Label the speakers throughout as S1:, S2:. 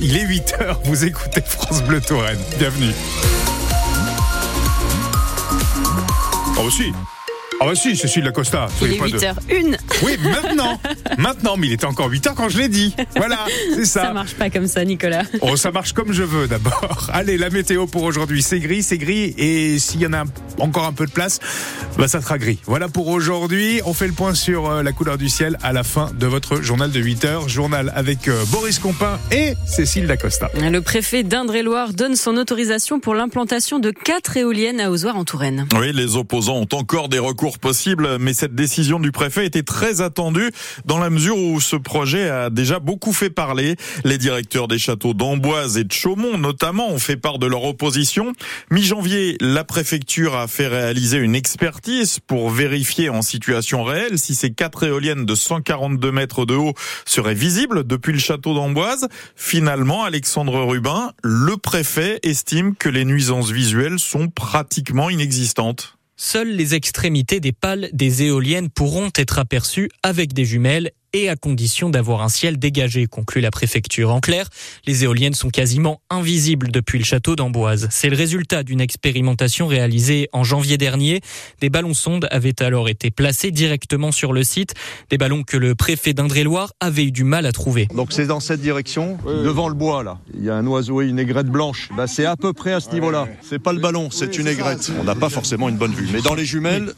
S1: Il est 8h, vous écoutez France Bleu Touraine. Bienvenue. Oh bah si ah bah si, Cécile Lacosta.
S2: Il est 8h01.
S1: Oui, maintenant. maintenant, mais il était encore 8h quand je l'ai dit. Voilà, c'est ça.
S2: Ça marche pas comme ça, Nicolas.
S1: Oh, ça marche comme je veux d'abord. Allez, la météo pour aujourd'hui, c'est gris, c'est gris. Et s'il y en a encore un peu de place, bah ça sera gris. Voilà pour aujourd'hui. On fait le point sur euh, la couleur du ciel à la fin de votre journal de 8h. Journal avec euh, Boris Compin et Cécile Dacosta.
S2: Le préfet d'Indre-et-Loire donne son autorisation pour l'implantation de quatre éoliennes à Ozoir en Touraine.
S3: Oui, les opposants ont encore des recours possible, mais cette décision du préfet était très attendue dans la mesure où ce projet a déjà beaucoup fait parler. Les directeurs des châteaux d'Amboise et de Chaumont notamment ont fait part de leur opposition. Mi-janvier, la préfecture a fait réaliser une expertise pour vérifier en situation réelle si ces quatre éoliennes de 142 mètres de haut seraient visibles depuis le château d'Amboise. Finalement, Alexandre Rubin, le préfet, estime que les nuisances visuelles sont pratiquement inexistantes.
S4: Seules les extrémités des pales des éoliennes pourront être aperçues avec des jumelles et à condition d'avoir un ciel dégagé, conclut la préfecture. En clair, les éoliennes sont quasiment invisibles depuis le château d'Amboise. C'est le résultat d'une expérimentation réalisée en janvier dernier. Des ballons sondes avaient alors été placés directement sur le site, des ballons que le préfet d'Indre-et-Loire avait eu du mal à trouver.
S5: Donc c'est dans cette direction, devant le bois là. Il y a un oiseau et une aigrette blanche. Bah, c'est à peu près à ce niveau-là. C'est pas le ballon, c'est une aigrette. On n'a pas forcément une bonne vue. Mais dans les jumelles,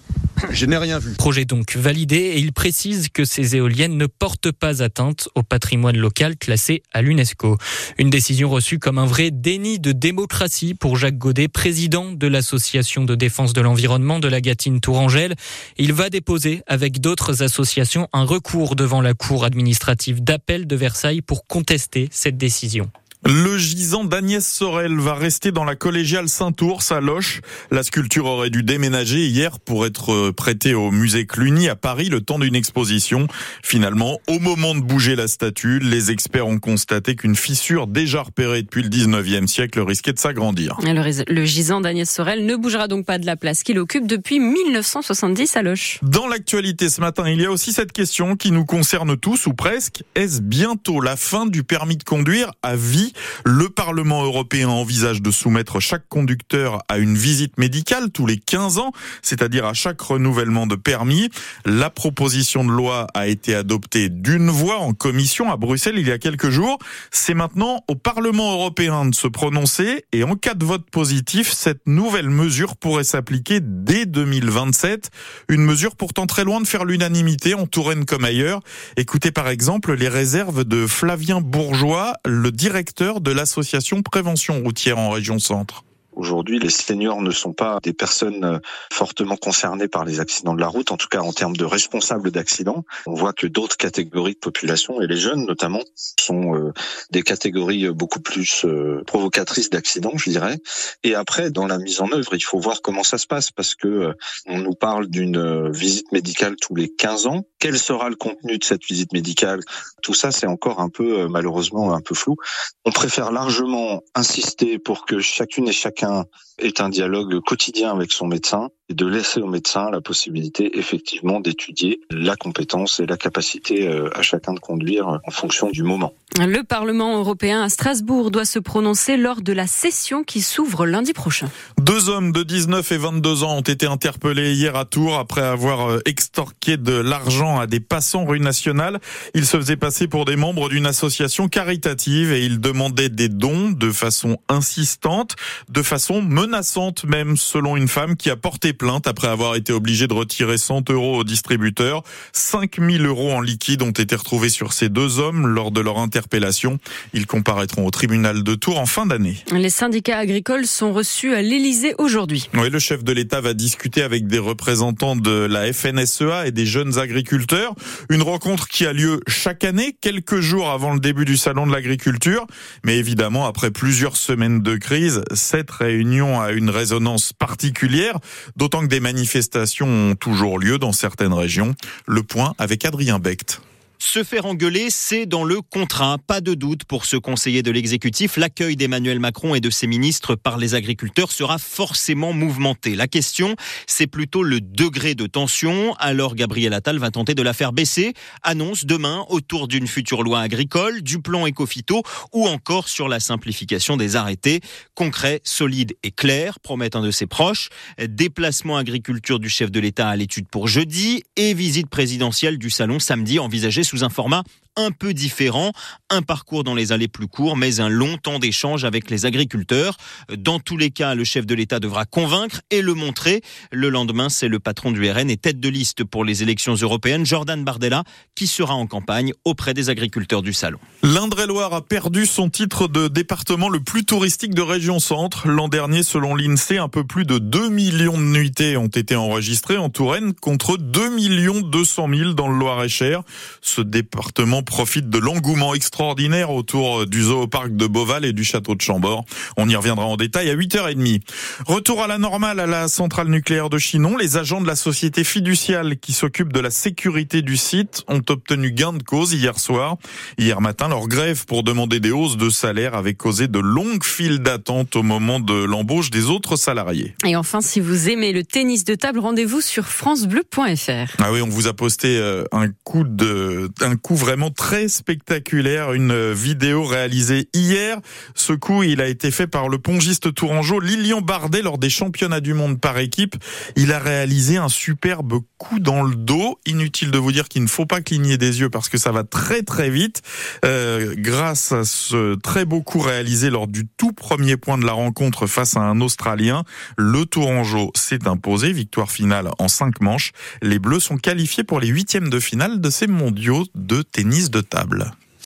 S5: je n'ai rien vu.
S4: Projet donc validé et il précise que ces éoliennes ne portent pas atteinte au patrimoine local classé à l'UNESCO. Une décision reçue comme un vrai déni de démocratie pour Jacques Godet, président de l'association de défense de l'environnement de la Gatine Tourangelle. Il va déposer avec d'autres associations un recours devant la cour administrative d'appel de Versailles pour contester cette décision.
S3: Le gisant d'Agnès Sorel va rester dans la collégiale Saint-Ours à Loche. La sculpture aurait dû déménager hier pour être prêtée au musée Cluny à Paris le temps d'une exposition. Finalement, au moment de bouger la statue, les experts ont constaté qu'une fissure déjà repérée depuis le 19e siècle risquait de s'agrandir.
S2: Le, gisant d'Agnès Sorel ne bougera donc pas de la place qu'il occupe depuis 1970 à Loche.
S3: Dans l'actualité ce matin, il y a aussi cette question qui nous concerne tous ou presque. Est-ce bientôt la fin du permis de conduire à vie? Le Parlement européen envisage de soumettre chaque conducteur à une visite médicale tous les 15 ans, c'est-à-dire à chaque renouvellement de permis. La proposition de loi a été adoptée d'une voix en commission à Bruxelles il y a quelques jours. C'est maintenant au Parlement européen de se prononcer et en cas de vote positif, cette nouvelle mesure pourrait s'appliquer dès 2027. Une mesure pourtant très loin de faire l'unanimité en Touraine comme ailleurs. Écoutez par exemple les réserves de Flavien Bourgeois, le directeur de l'association Prévention routière en région centre.
S6: Aujourd'hui, les seniors ne sont pas des personnes euh, fortement concernées par les accidents de la route, en tout cas en termes de responsables d'accidents. On voit que d'autres catégories de population, et les jeunes notamment, sont euh, des catégories beaucoup plus euh, provocatrices d'accidents, je dirais. Et après, dans la mise en œuvre, il faut voir comment ça se passe, parce que on nous parle d'une visite médicale tous les 15 ans. Quel sera le contenu de cette visite médicale? Tout ça, c'est encore un peu, malheureusement, un peu flou. On préfère largement insister pour que chacune et chacun est un dialogue quotidien avec son médecin et de laisser au médecin la possibilité effectivement d'étudier la compétence et la capacité euh, à chacun de conduire en fonction du moment.
S2: Le Parlement européen à Strasbourg doit se prononcer lors de la session qui s'ouvre lundi prochain.
S3: Deux hommes de 19 et 22 ans ont été interpellés hier à Tours après avoir euh, extorqué de l'argent à des passants rue nationale. Ils se faisaient passer pour des membres d'une association caritative et ils demandaient des dons de façon insistante, de façon menaçante même, selon une femme qui a porté plainte après avoir été obligée de retirer 100 euros au distributeur. 5000 euros en liquide ont été retrouvés sur ces deux hommes lors de leur interpellation. Ils comparaîtront au tribunal de Tours en fin d'année.
S2: Les syndicats agricoles sont reçus à l'Élysée aujourd'hui.
S3: Oui, le chef de l'État va discuter avec des représentants de la FNSEA et des jeunes agriculteurs. Une rencontre qui a lieu chaque année, quelques jours avant le début du salon de l'agriculture. Mais évidemment, après plusieurs semaines de crise, cette réunion a une résonance particulière, d'autant que des manifestations ont toujours lieu dans certaines régions. Le point avec Adrien Becht.
S7: Se faire engueuler, c'est dans le contrat. Pas de doute pour ce conseiller de l'exécutif. L'accueil d'Emmanuel Macron et de ses ministres par les agriculteurs sera forcément mouvementé. La question, c'est plutôt le degré de tension. Alors Gabriel Attal va tenter de la faire baisser. Annonce demain autour d'une future loi agricole, du plan écophyto ou encore sur la simplification des arrêtés. Concret, solide et clair, promet un de ses proches. Déplacement agriculture du chef de l'État à l'étude pour jeudi et visite présidentielle du salon samedi envisagée sous un format un peu différent, un parcours dans les allées plus courts, mais un long temps d'échange avec les agriculteurs. Dans tous les cas, le chef de l'État devra convaincre et le montrer. Le lendemain, c'est le patron du RN et tête de liste pour les élections européennes, Jordan Bardella, qui sera en campagne auprès des agriculteurs du salon.
S3: L'Indre-et-Loire a perdu son titre de département le plus touristique de région centre. L'an dernier, selon l'INSEE, un peu plus de 2 millions de nuitées ont été enregistrées en Touraine contre 2 millions 200 000 dans le Loir-et-Cher. Ce département profite de l'engouement extraordinaire autour du zooparc de Beauval et du château de Chambord. On y reviendra en détail à 8h30. Retour à la normale à la centrale nucléaire de Chinon. Les agents de la société fiduciale qui s'occupe de la sécurité du site ont obtenu gain de cause hier soir. Hier matin, leur grève pour demander des hausses de salaire avait causé de longues files d'attente au moment de l'embauche des autres salariés.
S2: Et enfin, si vous aimez le tennis de table, rendez-vous sur francebleu.fr.
S3: Ah oui, on vous a posté euh, un coup de, un coup vraiment très spectaculaire, une vidéo réalisée hier. Ce coup, il a été fait par le pongiste tourangeau Lilian Bardet lors des championnats du monde par équipe. Il a réalisé un superbe coup dans le dos. Inutile de vous dire qu'il ne faut pas cligner des yeux parce que ça va très très vite. Euh, grâce à ce très beau coup réalisé lors du tout premier point de la rencontre face à un Australien, le tourangeau s'est imposé. Victoire finale en cinq manches. Les Bleus sont qualifiés pour les huitièmes de finale de ces mondiaux de de table.